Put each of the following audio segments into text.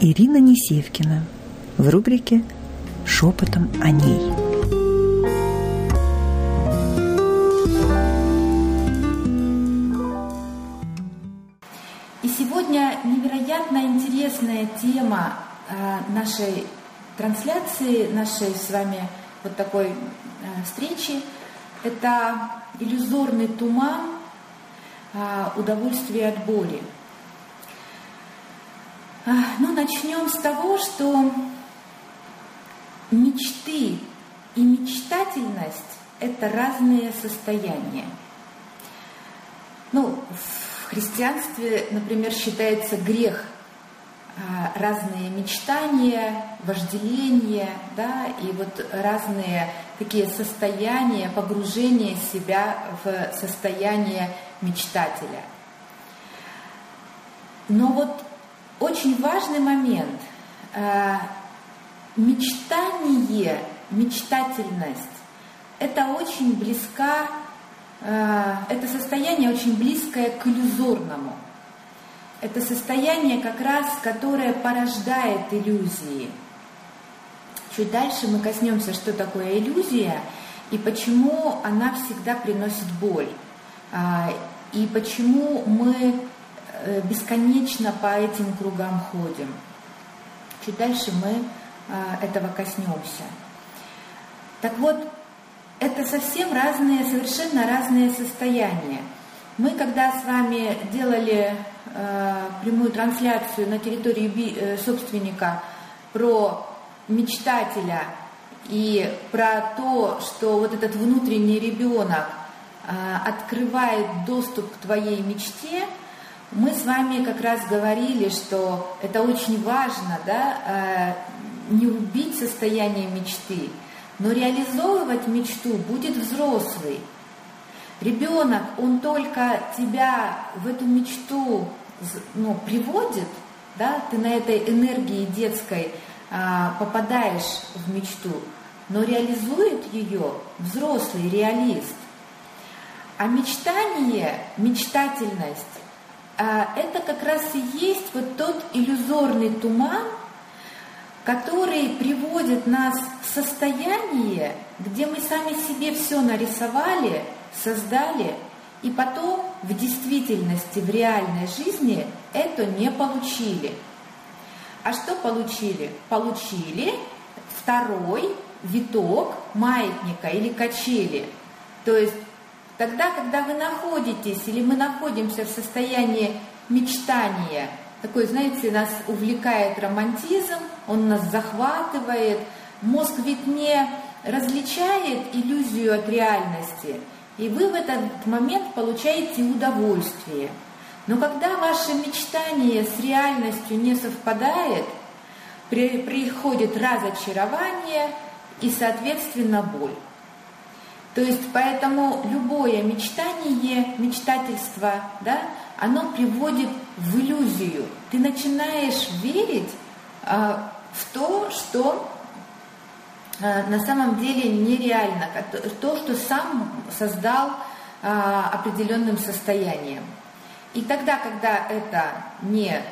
Ирина Несевкина в рубрике «Шепотом о ней». И сегодня невероятно интересная тема э, нашей трансляции, нашей с вами вот такой э, встречи. Это иллюзорный туман э, удовольствия от боли. Ну, начнем с того, что мечты и мечтательность – это разные состояния. Ну, в христианстве, например, считается грех а, разные мечтания, вожделения, да, и вот разные такие состояния, погружения себя в состояние мечтателя. Но вот очень важный момент. А, мечтание, мечтательность – это очень близка, э, это состояние очень близкое к иллюзорному. Это состояние как раз, которое порождает иллюзии. Чуть дальше мы коснемся, что такое иллюзия и почему она всегда приносит боль. А, и почему мы э, бесконечно по этим кругам ходим. Чуть дальше мы а, этого коснемся. Так вот, это совсем разные, совершенно разные состояния. Мы, когда с вами делали э, прямую трансляцию на территории би, э, собственника про мечтателя и про то, что вот этот внутренний ребенок э, открывает доступ к твоей мечте, мы с вами как раз говорили, что это очень важно, да, э, не убить состояние мечты, но реализовывать мечту будет взрослый. Ребенок, он только тебя в эту мечту ну, приводит, да, ты на этой энергии детской а, попадаешь в мечту, но реализует ее взрослый реалист. А мечтание, мечтательность, это как раз и есть вот тот иллюзорный туман, который приводит нас в состояние, где мы сами себе все нарисовали, создали, и потом в действительности, в реальной жизни это не получили. А что получили? Получили второй виток маятника или качели. То есть тогда, когда вы находитесь или мы находимся в состоянии мечтания – такой, знаете, нас увлекает романтизм, он нас захватывает. Мозг ведь не различает иллюзию от реальности, и вы в этот момент получаете удовольствие. Но когда ваше мечтание с реальностью не совпадает, при, приходит разочарование и, соответственно, боль. То есть поэтому любое мечтание, мечтательство, да, оно приводит в иллюзию. Ты начинаешь верить э, в то, что э, на самом деле нереально, то, что сам создал э, определенным состоянием. И тогда, когда это не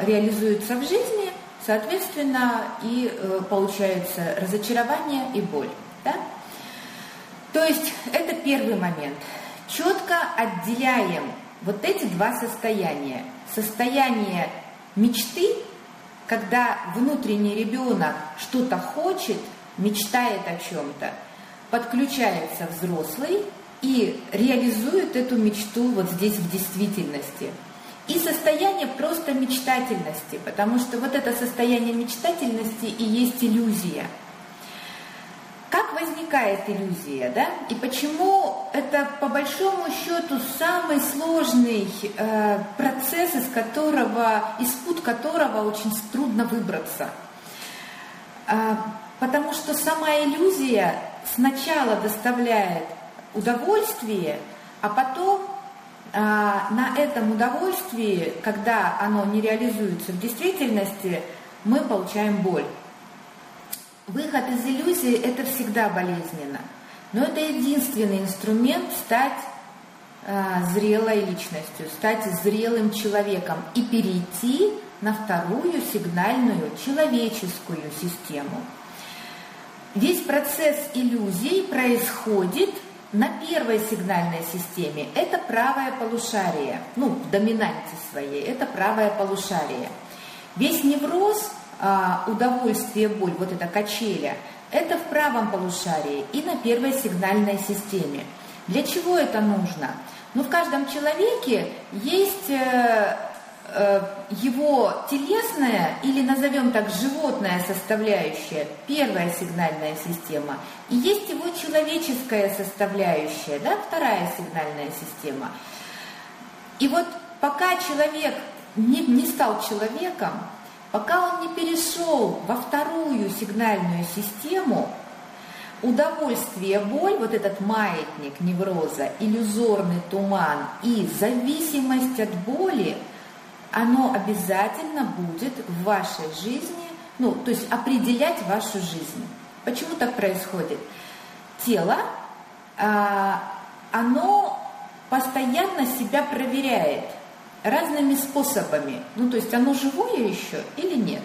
реализуется в жизни, соответственно, и э, получаются разочарование и боль. Да? То есть это первый момент. Четко отделяем вот эти два состояния. Состояние мечты, когда внутренний ребенок что-то хочет, мечтает о чем-то, подключается взрослый и реализует эту мечту вот здесь в действительности. И состояние просто мечтательности, потому что вот это состояние мечтательности и есть иллюзия – возникает иллюзия, да? И почему это по большому счету самый сложный э, процесс, из которого, из пут которого очень трудно выбраться? Э, потому что сама иллюзия сначала доставляет удовольствие, а потом э, на этом удовольствии, когда оно не реализуется в действительности, мы получаем боль. Выход из иллюзии – это всегда болезненно. Но это единственный инструмент стать э, зрелой личностью, стать зрелым человеком и перейти на вторую сигнальную человеческую систему. Весь процесс иллюзий происходит на первой сигнальной системе. Это правое полушарие, ну, в доминанте своей, это правое полушарие. Весь невроз, удовольствие, боль, вот эта качеля, это в правом полушарии и на первой сигнальной системе. Для чего это нужно? Ну, в каждом человеке есть э, э, его телесная или назовем так животная составляющая, первая сигнальная система, и есть его человеческая составляющая, да, вторая сигнальная система. И вот пока человек не, не стал человеком, пока он не перешел во вторую сигнальную систему, удовольствие, боль, вот этот маятник невроза, иллюзорный туман и зависимость от боли, оно обязательно будет в вашей жизни, ну, то есть определять вашу жизнь. Почему так происходит? Тело, а, оно постоянно себя проверяет разными способами. Ну, то есть оно живое еще или нет.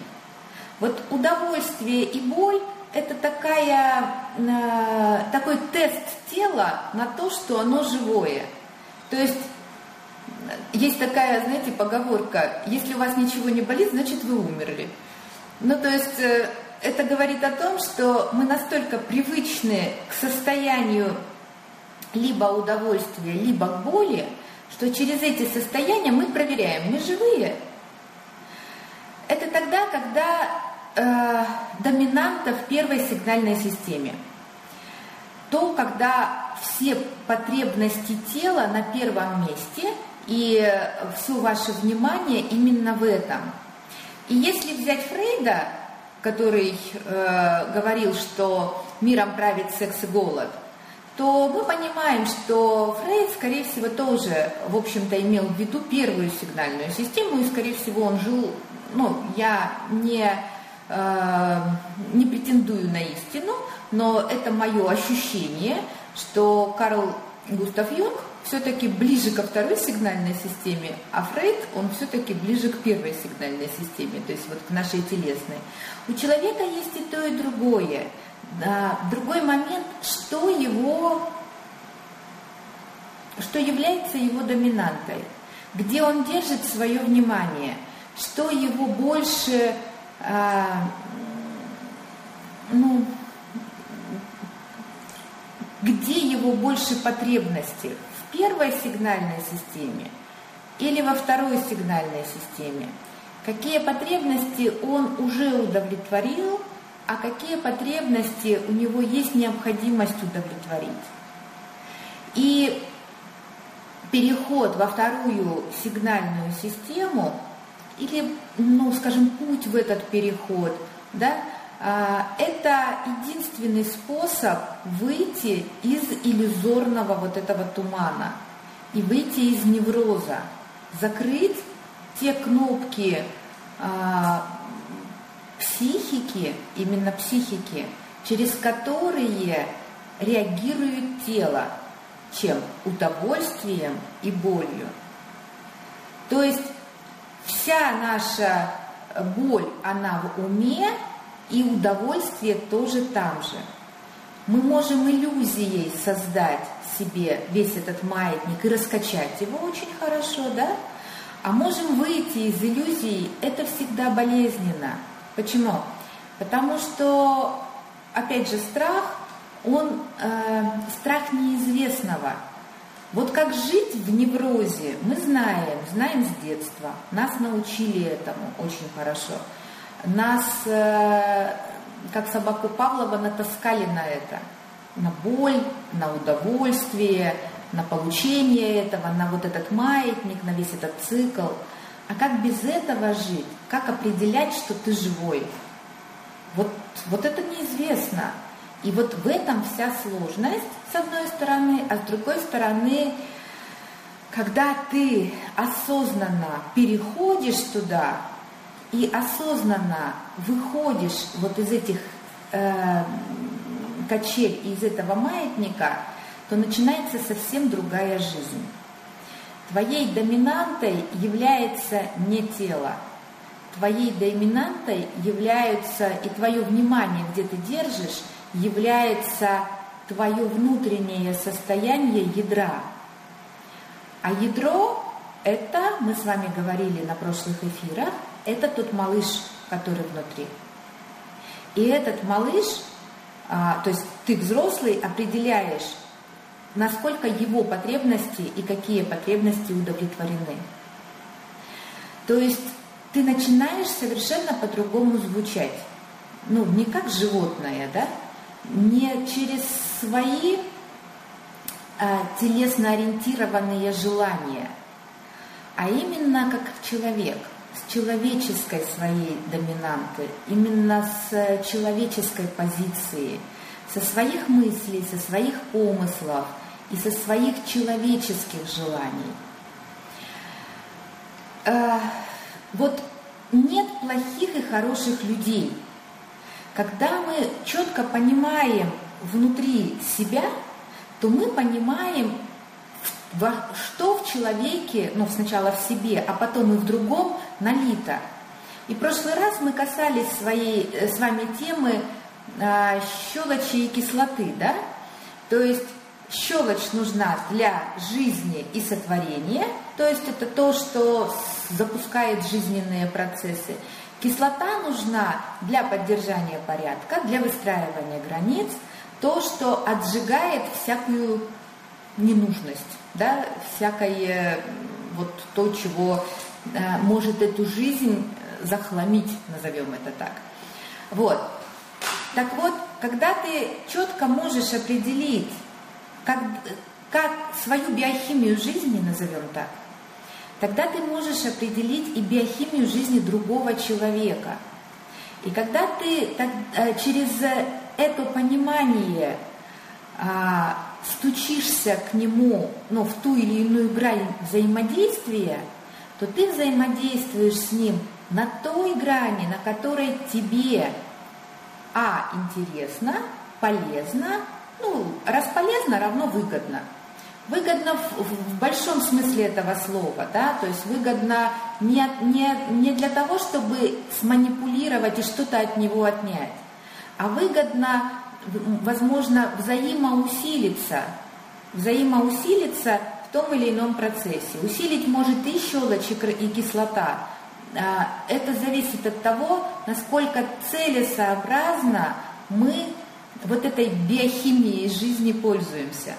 Вот удовольствие и боль – это такая, э, такой тест тела на то, что оно живое. То есть есть такая, знаете, поговорка, если у вас ничего не болит, значит вы умерли. Ну, то есть э, это говорит о том, что мы настолько привычны к состоянию либо удовольствия, либо боли, что через эти состояния мы проверяем, мы живые. Это тогда, когда э, доминанта в первой сигнальной системе. То, когда все потребности тела на первом месте и все ваше внимание именно в этом. И если взять Фрейда, который э, говорил, что миром правит секс и голод – то мы понимаем, что Фрейд, скорее всего, тоже, в общем-то, имел в виду первую сигнальную систему, и, скорее всего, он жил, ну, я не, э, не претендую на истину, но это мое ощущение, что Карл Густав Юнг все-таки ближе ко второй сигнальной системе, а Фрейд, он все-таки ближе к первой сигнальной системе, то есть вот к нашей телесной. У человека есть и то, и другое – другой момент, что его, что является его доминантой, где он держит свое внимание, что его больше, а, ну, где его больше потребности, в первой сигнальной системе или во второй сигнальной системе, какие потребности он уже удовлетворил – а какие потребности у него есть необходимость удовлетворить. И переход во вторую сигнальную систему или, ну, скажем, путь в этот переход, да, а, это единственный способ выйти из иллюзорного вот этого тумана и выйти из невроза, закрыть те кнопки а, психики, именно психики, через которые реагирует тело, чем удовольствием и болью. То есть вся наша боль, она в уме, и удовольствие тоже там же. Мы можем иллюзией создать себе весь этот маятник и раскачать его очень хорошо, да? А можем выйти из иллюзии, это всегда болезненно – Почему? Потому что, опять же, страх, он э, страх неизвестного. Вот как жить в неврозе, мы знаем, знаем с детства. Нас научили этому очень хорошо. Нас, э, как собаку Павлова, натаскали на это. На боль, на удовольствие, на получение этого, на вот этот маятник, на весь этот цикл – а как без этого жить? Как определять, что ты живой? Вот, вот это неизвестно. И вот в этом вся сложность, с одной стороны, а с другой стороны, когда ты осознанно переходишь туда и осознанно выходишь вот из этих э, качель, из этого маятника, то начинается совсем другая жизнь. Твоей доминантой является не тело. твоей доминантой являются, и твое внимание, где ты держишь, является твое внутреннее состояние ядра. А ядро – это, мы с вами говорили на прошлых эфирах, это тот малыш, который внутри. И этот малыш, а, то есть ты взрослый определяешь, насколько его потребности и какие потребности удовлетворены. То есть ты начинаешь совершенно по-другому звучать. Ну, не как животное, да? Не через свои э, телесно ориентированные желания, а именно как человек, с человеческой своей доминанты, именно с человеческой позиции, со своих мыслей, со своих помыслов и со своих человеческих желаний. Э, вот нет плохих и хороших людей. Когда мы четко понимаем внутри себя, то мы понимаем, что в человеке, ну сначала в себе, а потом и в другом налито. И в прошлый раз мы касались своей, э, с вами темы а, щелочи и кислоты, да? То есть щелочь нужна для жизни и сотворения, то есть это то, что запускает жизненные процессы. Кислота нужна для поддержания порядка, для выстраивания границ, то, что отжигает всякую ненужность, да, всякое вот то, чего э, может эту жизнь захламить, назовем это так. Вот. Так вот, когда ты четко можешь определить, как, как свою биохимию жизни, назовем так, тогда ты можешь определить и биохимию жизни другого человека. И когда ты так, э, через это понимание а, стучишься к нему ну, в ту или иную грань взаимодействия, то ты взаимодействуешь с ним на той грани, на которой тебе а интересно, полезно, ну, раз полезно равно выгодно. Выгодно в, в большом смысле этого слова, да, то есть выгодно не, не, не для того, чтобы сманипулировать и что-то от него отнять, а выгодно, возможно, взаимоусилиться, взаимоусилиться в том или ином процессе. Усилить может и щелочь, и кислота. А, это зависит от того, насколько целесообразно мы вот этой биохимией жизни пользуемся,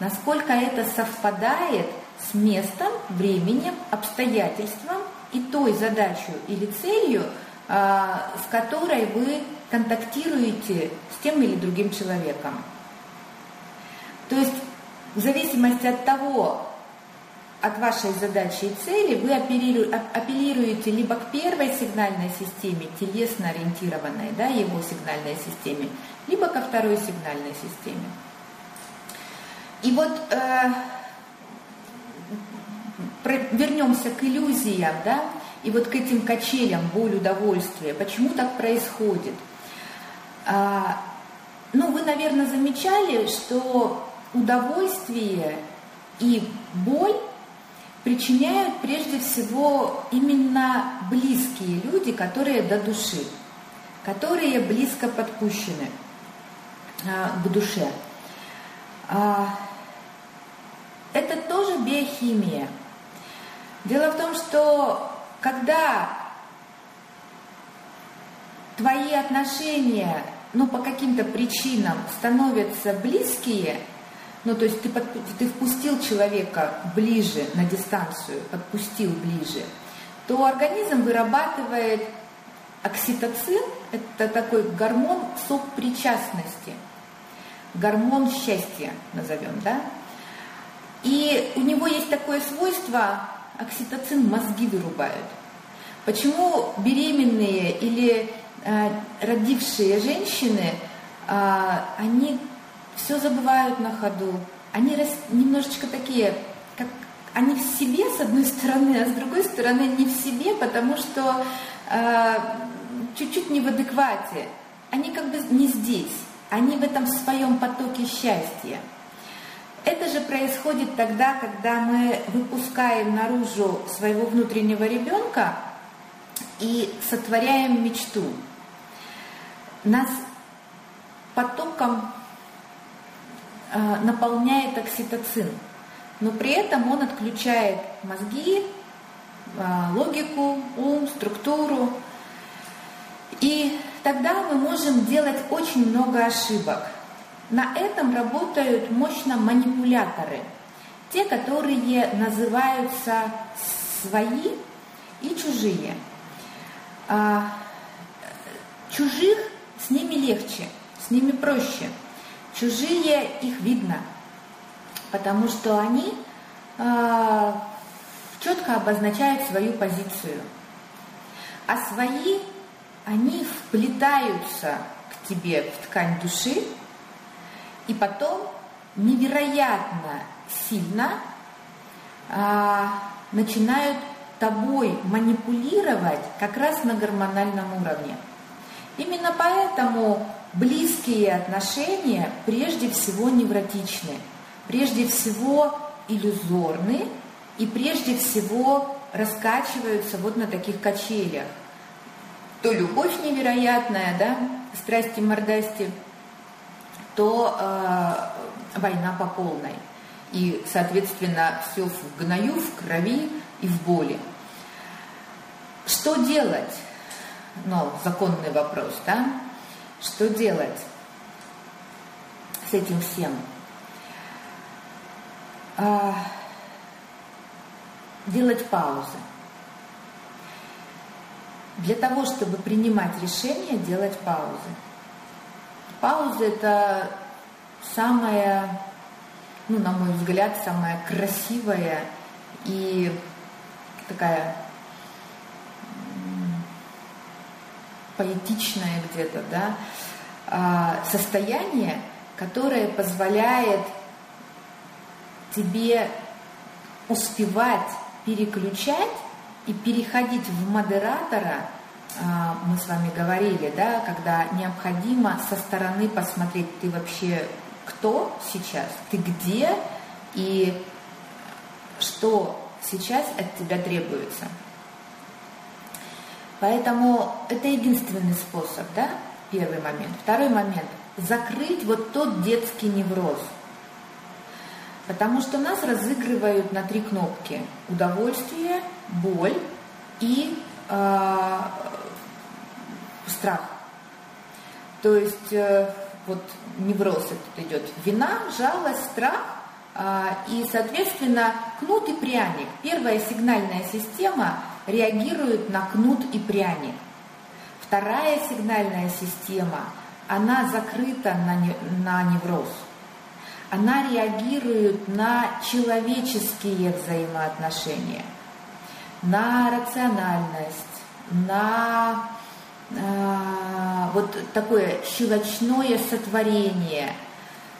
насколько это совпадает с местом, временем, обстоятельством и той задачей или целью, а, с которой вы контактируете с тем или другим человеком. То есть в зависимости от того, от вашей задачи и цели, вы апеллируете либо к первой сигнальной системе, телесно ориентированной, да, его сигнальной системе, либо ко второй сигнальной системе. И вот э, вернемся к иллюзиям, да, и вот к этим качелям, боль, удовольствие. Почему так происходит? А, ну, вы, наверное, замечали, что удовольствие и боль причиняют прежде всего именно близкие люди, которые до души, которые близко подпущены а, к душе. А, это тоже биохимия. Дело в том, что когда твои отношения, ну, по каким-то причинам становятся близкие, ну, то есть ты, под, ты впустил человека ближе на дистанцию, подпустил ближе, то организм вырабатывает окситоцин, это такой гормон сопричастности, гормон счастья, назовем, да? И у него есть такое свойство, окситоцин мозги вырубают. Почему беременные или э, родившие женщины, э, они все забывают на ходу, они рас, немножечко такие, как они в себе с одной стороны, а с другой стороны не в себе, потому что э, чуть-чуть не в адеквате. Они как бы не здесь, они в этом своем потоке счастья. Это же происходит тогда, когда мы выпускаем наружу своего внутреннего ребенка и сотворяем мечту. Нас потоком наполняет окситоцин, но при этом он отключает мозги, э, логику, ум, структуру. И тогда мы можем делать очень много ошибок. На этом работают мощно манипуляторы, те, которые называются свои и чужие. А, чужих с ними легче, с ними проще. Чужие их видно, потому что они а, четко обозначают свою позицию. А свои, они вплетаются к тебе в ткань души, и потом невероятно сильно а, начинают тобой манипулировать как раз на гормональном уровне. Именно поэтому близкие отношения прежде всего невротичны, прежде всего иллюзорны и прежде всего раскачиваются вот на таких качелях. То любовь невероятная, да, страсти мордасти, то э, война по полной. И, соответственно, все в гною, в крови и в боли. Что делать? Ну, законный вопрос, да? Что делать с этим всем? А, делать паузы. Для того, чтобы принимать решения, делать паузы. Пауза – это самая, ну, на мой взгляд, самая красивая и такая поэтичное где-то, да, а, состояние, которое позволяет тебе успевать переключать и переходить в модератора, а, мы с вами говорили, да, когда необходимо со стороны посмотреть, ты вообще кто сейчас, ты где и что сейчас от тебя требуется. Поэтому это единственный способ, да, первый момент. Второй момент – закрыть вот тот детский невроз. Потому что нас разыгрывают на три кнопки – удовольствие, боль и э, страх. То есть э, вот невроз этот идет вина, жалость, страх – а, и, соответственно, кнут и пряник. Первая сигнальная система реагирует на кнут и пряник. Вторая сигнальная система, она закрыта на, на невроз. Она реагирует на человеческие взаимоотношения, на рациональность, на э, вот такое щелочное сотворение,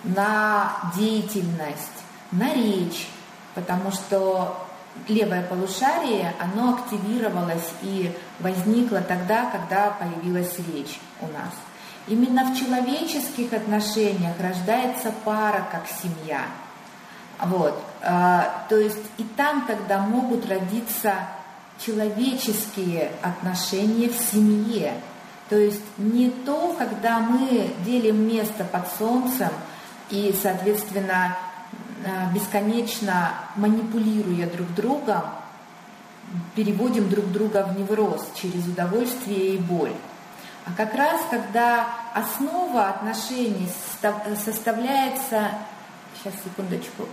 на деятельность на речь, потому что левое полушарие, оно активировалось и возникло тогда, когда появилась речь у нас. Именно в человеческих отношениях рождается пара как семья. Вот. А, то есть и там тогда могут родиться человеческие отношения в семье. То есть не то, когда мы делим место под солнцем и, соответственно, бесконечно манипулируя друг другом, переводим друг друга в невроз через удовольствие и боль. А как раз, когда основа отношений составляется... Сейчас, секундочку.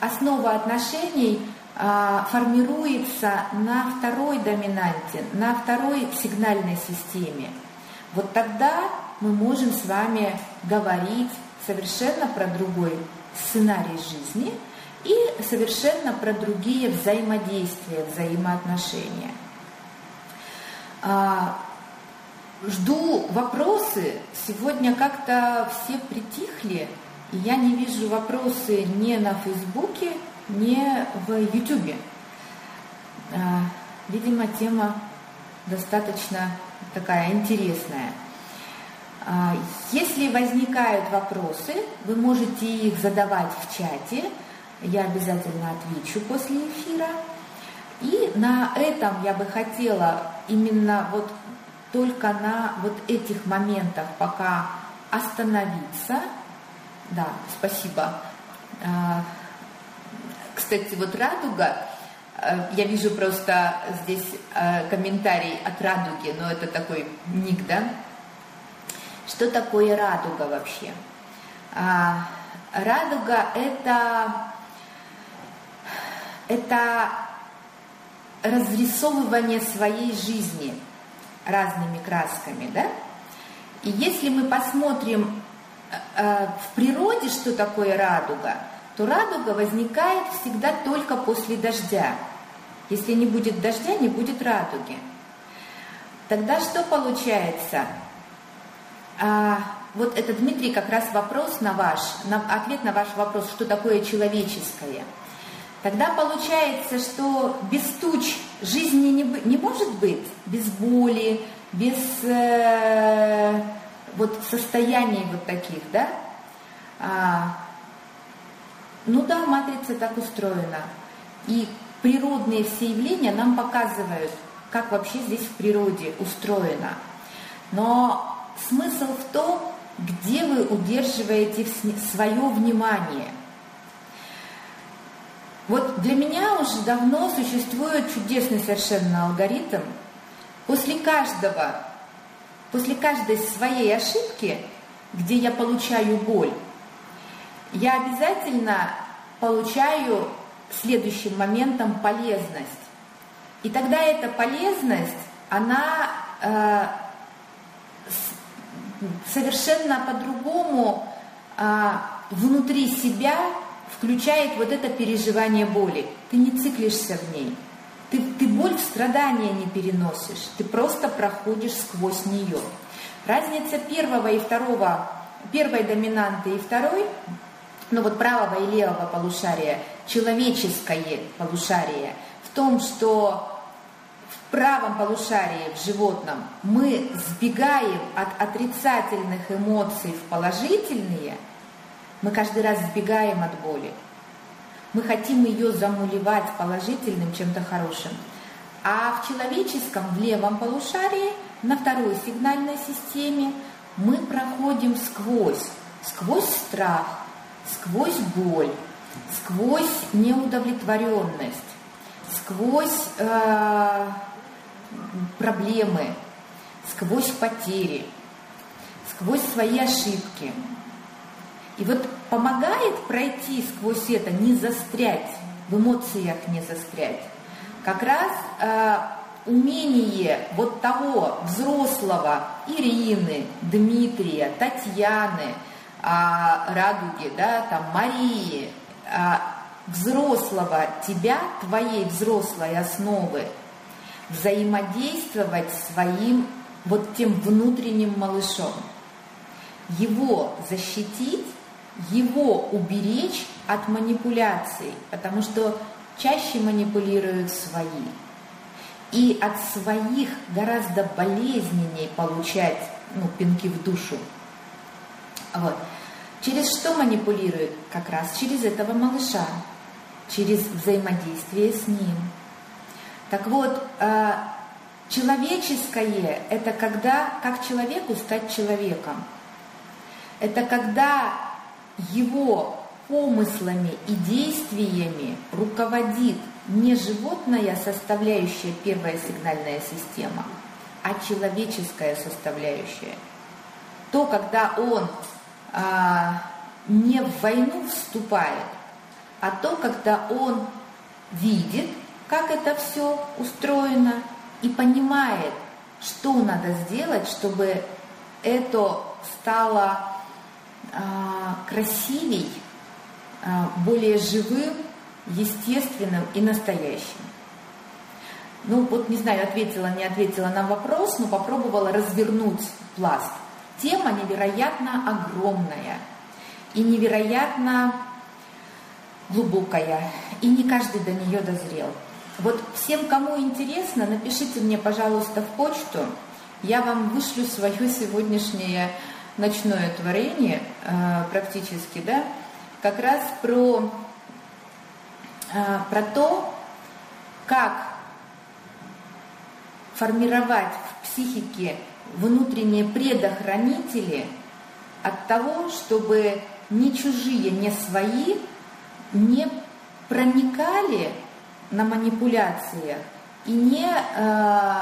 Основа отношений а, формируется на второй доминанте, на второй сигнальной системе. Вот тогда мы можем с вами говорить совершенно про другой сценарий жизни и совершенно про другие взаимодействия, взаимоотношения. А, жду вопросы. Сегодня как-то все притихли, и я не вижу вопросы ни на Фейсбуке, ни в Ютубе. А, видимо, тема достаточно такая интересная. А, если возникают вопросы, вы можете их задавать в чате. Я обязательно отвечу после эфира. И на этом я бы хотела именно вот только на вот этих моментах пока остановиться. Да, спасибо. А, кстати, вот радуга, а, я вижу просто здесь комментарий от радуги, но это такой ник, да? Что такое радуга вообще? Радуга это, это разрисовывание своей жизни разными красками, да? И если мы посмотрим э, э, в природе, что такое радуга, то радуга возникает всегда только после дождя. Если не будет дождя, не будет радуги. Тогда что получается? А, вот это, Дмитрий, как раз вопрос на ваш, на, ответ на ваш вопрос, что такое человеческое. Тогда получается, что без туч жизни не, не может быть, без боли, без э, вот состояний вот таких, да? А, ну да, матрица так устроена. И природные все явления нам показывают, как вообще здесь в природе устроено. Но смысл в том, где вы удерживаете свое внимание. Вот для меня уже давно существует чудесный совершенно алгоритм. После каждого, после каждой своей ошибки, где я получаю боль, я обязательно получаю следующим моментом полезность. И тогда эта полезность, она э, совершенно по-другому а, внутри себя включает вот это переживание боли. Ты не циклишься в ней. Ты, ты боль в страдания не переносишь, ты просто проходишь сквозь нее. Разница первого и второго, первой доминанты и второй, ну вот правого и левого полушария, человеческое полушарие, в том, что правом полушарии, в животном, мы сбегаем от отрицательных эмоций в положительные, мы каждый раз сбегаем от боли. Мы хотим ее замулевать положительным чем-то хорошим. А в человеческом, в левом полушарии, на второй сигнальной системе, мы проходим сквозь, сквозь страх, сквозь боль, сквозь неудовлетворенность, сквозь э, проблемы, сквозь потери, сквозь свои ошибки. И вот помогает пройти сквозь это, не застрять, в эмоциях не застрять. Как раз э, умение вот того взрослого Ирины, Дмитрия, Татьяны, э, Радуги, да, там, Марии, э, взрослого тебя, твоей взрослой основы – взаимодействовать своим вот тем внутренним малышом. Его защитить, его уберечь от манипуляций, потому что чаще манипулируют свои. И от своих гораздо болезненнее получать ну, пинки в душу. Вот. Через что манипулируют? Как раз через этого малыша, через взаимодействие с ним – так вот, э, человеческое – это когда, как человеку стать человеком. Это когда его помыслами и действиями руководит не животная составляющая первая сигнальная система, а человеческая составляющая. То, когда он а, не в войну вступает, а то, когда он видит, как это все устроено и понимает, что надо сделать, чтобы это стало э, красивей, э, более живым, естественным и настоящим. Ну вот не знаю, ответила, не ответила на вопрос, но попробовала развернуть пласт. Тема невероятно огромная и невероятно глубокая, и не каждый до нее дозрел. Вот всем, кому интересно, напишите мне, пожалуйста, в почту. Я вам вышлю свое сегодняшнее ночное творение э, практически, да, как раз про, э, про то, как формировать в психике внутренние предохранители от того, чтобы ни чужие, ни свои не проникали на манипуляциях и не, э,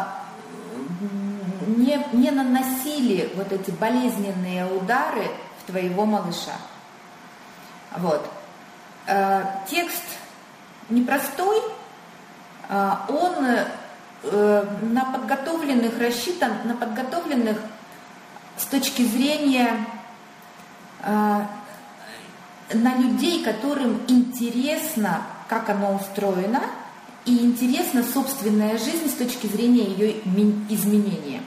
не, не наносили вот эти болезненные удары в твоего малыша. Вот. Э, текст непростой, э, он э, на подготовленных рассчитан, на подготовленных с точки зрения э, на людей, которым интересно, как оно устроено, и интересна собственная жизнь с точки зрения ее изменения.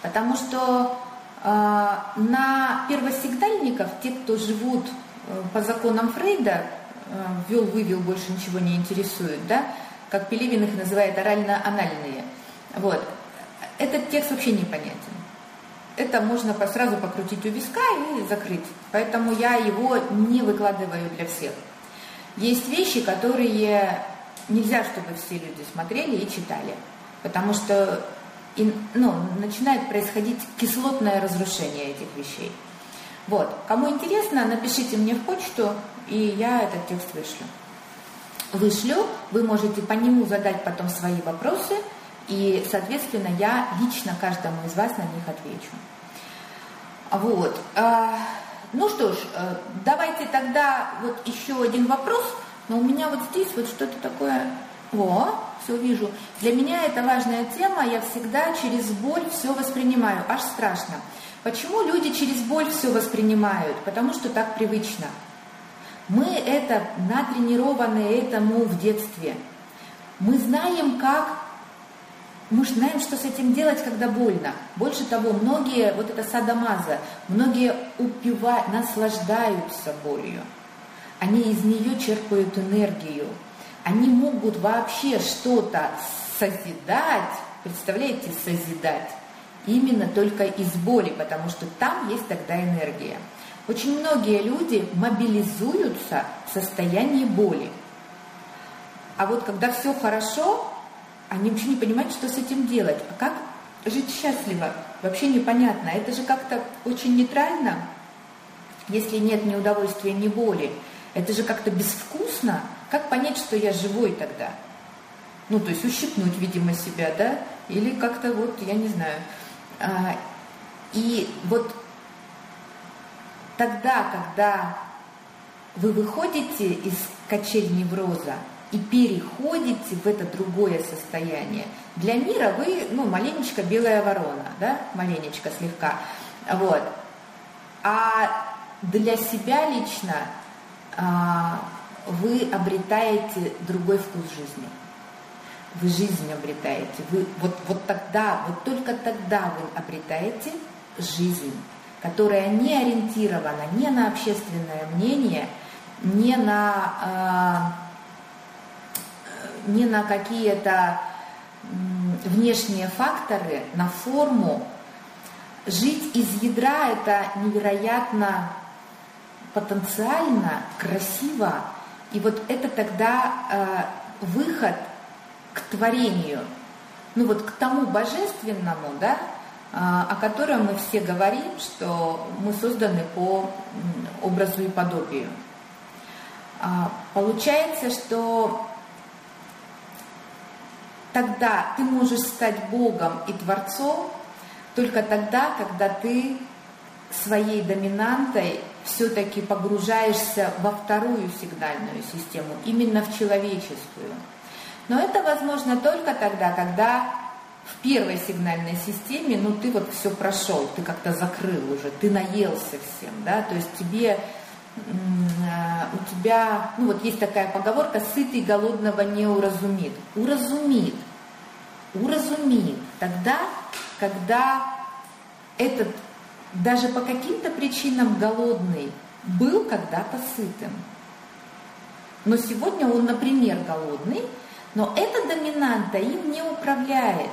Потому что э, на первосигнальников, те, кто живут э, по законам Фрейда, э, вывел, больше ничего не интересует, да, как Пелевин их называет орально-анальные. Вот. Этот текст вообще непонятен. Это можно сразу покрутить у виска и закрыть. Поэтому я его не выкладываю для всех. Есть вещи, которые нельзя, чтобы все люди смотрели и читали. Потому что ну, начинает происходить кислотное разрушение этих вещей. Вот. Кому интересно, напишите мне в почту, и я этот текст вышлю вышлю, вы можете по нему задать потом свои вопросы, и, соответственно, я лично каждому из вас на них отвечу. Вот. Ну что ж, э, давайте тогда вот еще один вопрос, но у меня вот здесь вот что-то такое... О, все вижу. Для меня это важная тема, я всегда через боль все воспринимаю, аж страшно. Почему люди через боль все воспринимают? Потому что так привычно. Мы это натренированы этому в детстве. Мы знаем, как, мы знаем, что с этим делать, когда больно. Больше того, многие, вот это садомаза, многие упивают, наслаждаются болью. Они из нее черпают энергию. Они могут вообще что-то созидать, представляете, созидать, именно только из боли, потому что там есть тогда энергия. Очень многие люди мобилизуются в состоянии боли. А вот когда все хорошо, они вообще не понимают, что с этим делать. А как жить счастливо? Вообще непонятно. Это же как-то очень нейтрально, если нет ни удовольствия, ни боли. Это же как-то безвкусно. Как понять, что я живой тогда? Ну, то есть ущипнуть, видимо, себя, да? Или как-то вот, я не знаю. А, и вот Тогда, когда вы выходите из качель невроза и переходите в это другое состояние, для мира вы, ну, маленечко белая ворона, да, маленечко слегка, вот. А для себя лично а, вы обретаете другой вкус жизни. Вы жизнь обретаете. Вы, вот, вот тогда, вот только тогда вы обретаете жизнь которая не ориентирована ни на общественное мнение, ни на, э, ни на какие-то внешние факторы, на форму. Жить из ядра – это невероятно потенциально, красиво. И вот это тогда э, выход к творению, ну вот к тому божественному, да, а, о котором мы все говорим, что мы созданы по образу и подобию. А, получается, что тогда ты можешь стать Богом и Творцом только тогда, когда ты своей доминантой все-таки погружаешься во вторую сигнальную систему, именно в человеческую. Но это возможно только тогда, когда в первой сигнальной системе, ну ты вот все прошел, ты как-то закрыл уже, ты наелся всем, да, то есть тебе а, у тебя, ну вот есть такая поговорка, сытый голодного не уразумит. Уразумит. Уразумит. Тогда, когда этот даже по каким-то причинам голодный был когда-то сытым. Но сегодня он, например, голодный, но эта доминанта им не управляет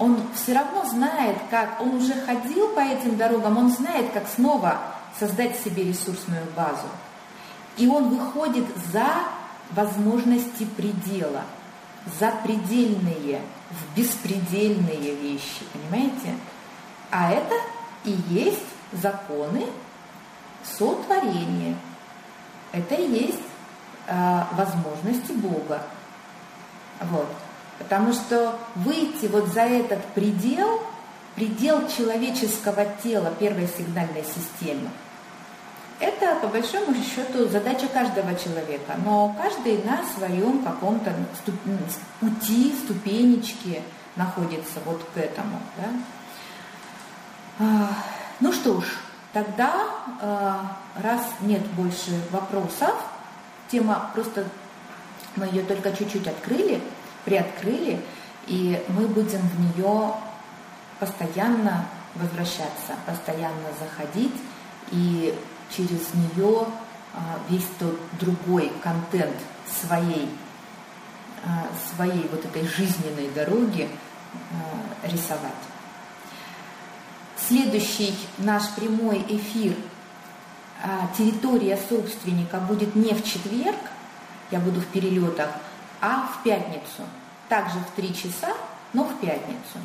он все равно знает, как, он уже ходил по этим дорогам, он знает, как снова создать себе ресурсную базу. И он выходит за возможности предела, запредельные, в беспредельные вещи, понимаете? А это и есть законы сотворения. Это и есть э, возможности Бога. Вот. Потому что выйти вот за этот предел, предел человеческого тела первой сигнальной системы, это, по большому счету, задача каждого человека, но каждый на своем каком-то ступ... пути, ступенечке находится вот к этому. Да? А, ну что ж, тогда, а, раз нет больше вопросов, тема просто, мы ее только чуть-чуть открыли, приоткрыли, и мы будем в нее постоянно возвращаться, постоянно заходить и через нее а, весь тот другой контент своей, а, своей вот этой жизненной дороги а, рисовать. Следующий наш прямой эфир «Территория собственника» будет не в четверг, я буду в перелетах, а в пятницу. Также в три часа, но в пятницу.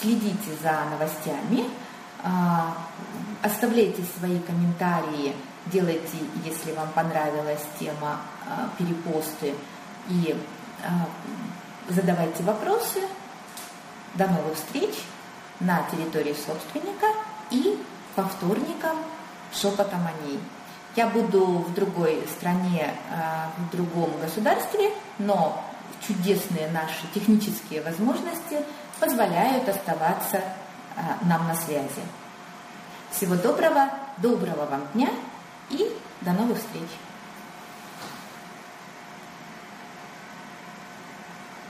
Следите за новостями, оставляйте свои комментарии, делайте, если вам понравилась тема, а, перепосты и а, задавайте вопросы. До новых встреч на территории собственника и по вторникам шепотом о ней. Я буду в другой стране, в другом государстве, но чудесные наши технические возможности позволяют оставаться а, нам на связи. Всего доброго, доброго вам дня и до новых встреч!